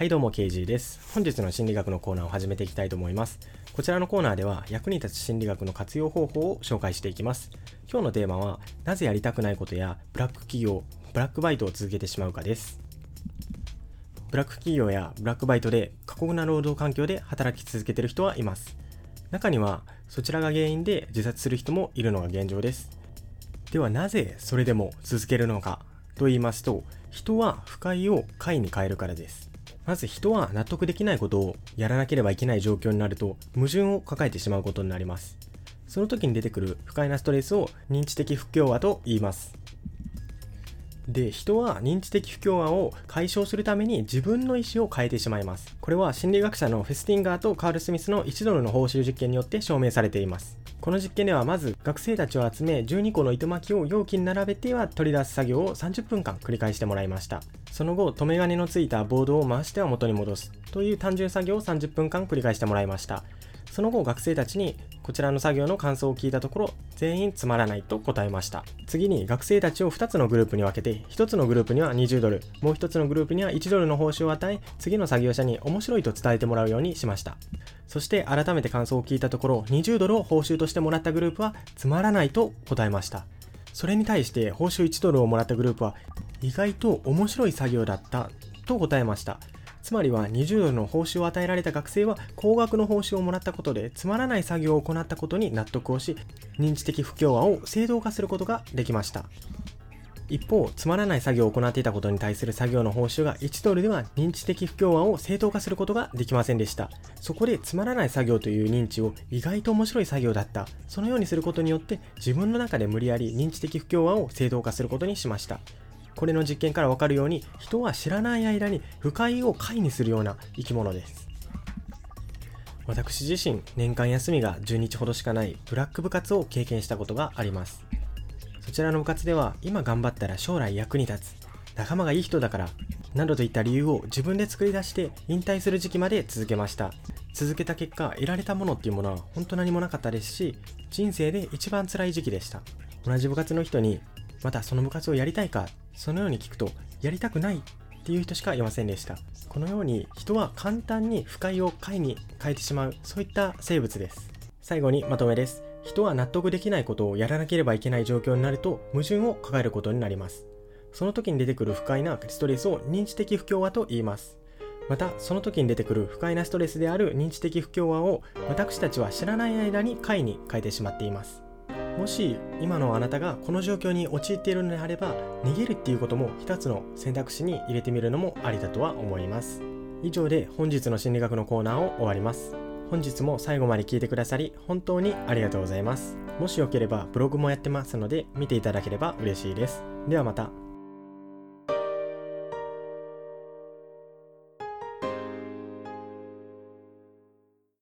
はいどうも KG です。本日の心理学のコーナーを始めていきたいと思います。こちらのコーナーでは役に立つ心理学の活用方法を紹介していきます。今日のテーマはなぜやりたくないことやブラック企業ブラックバイトを続けてしまうかです。ブラック企業やブラックバイトで過酷な労働環境で働き続けている人はいます。中にはそちらが原因で自殺する人もいるのが現状です。ではなぜそれでも続けるのかと言いますと人は不快を快に変えるからです。まず人は納得できないことをやらなければいけない状況になると矛盾を抱えてしまうことになります。その時に出てくる不快なストレスを認知的不協和と言います。で人は認知的不協和を解消するために自分の意思を変えてしまいます。これは心理学者のフェスティンガーとカール・スミスの1ドルの報酬実験によって証明されています。この実験ではまず学生たちを集め12個の糸巻きを容器に並べては取り出す作業を30分間繰り返してもらいました。その後留め金のついたボードを回しては元に戻す。という単純作業を30分間繰り返してもらいました。その後学生たちにこちらの作業の感想を聞いたところ全員つまらないと答えました。次に学生たちを2つのグループに分けて1つのグループには20ドル。もう1つのグループには1ドルの報酬を与え次の作業者に面白いと伝えてもらうようにしました。そして改めて感想を聞いたところ20ドルを報酬としてもらったグループはつまらないと答えました。それに対して報酬1ドルをもらったグループは意外と面白い作業だったと答えました。つまりは20ドルの報酬を与えられた学生は高額の報酬をもらったことでつまらない作業を行ったことに納得をし認知的不協和を正当化することができました。一方つまらない作業を行っていたことに対する作業の報酬が1ドルでは認知的不協和を正当化することができませんでした。そこでつまらない作業という認知を意外と面白い作業だった。そのようにすることによって自分の中で無理やり認知的不協和を正当化することにしました。これの実験からわかるように人は知らない間に不快を快にするような生き物です。私自身年間休みが10日ほどしかないブラック部活を経験したことがあります。そちらの部活では今頑張ったら将来役に立つ。仲間がいい人だからなどといった理由を自分で作り出して引退する時期まで続けました。続けた結果得られたものっていうものは本当何もなかったですし人生で一番辛い時期でした。同じ部活の人にまたその部活をやりたいかそのように聞くとやりたくないっていう人しかいませんでした。このように人は簡単に不快を快に変えてしまうそういった生物です。最後にまとめです。人は納得できないことをやらなければいけない状況になると矛盾を抱えることになります。その時に出てくる不快なストレスを認知的不協和と言います。またその時に出てくる不快なストレスである認知的不協和を私たちは知らない間に快に変えてしまっています。もし今のあなたがこの状況に陥っているのであれば逃げるっていうことも一つの選択肢に入れてみるのもありだとは思います。以上で本日の心理学のコーナーを終わります。本日も最後まで聞いてくださり本当にありがとうございます。もしよければブログもやってますので見ていただければ嬉しいです。ではまた。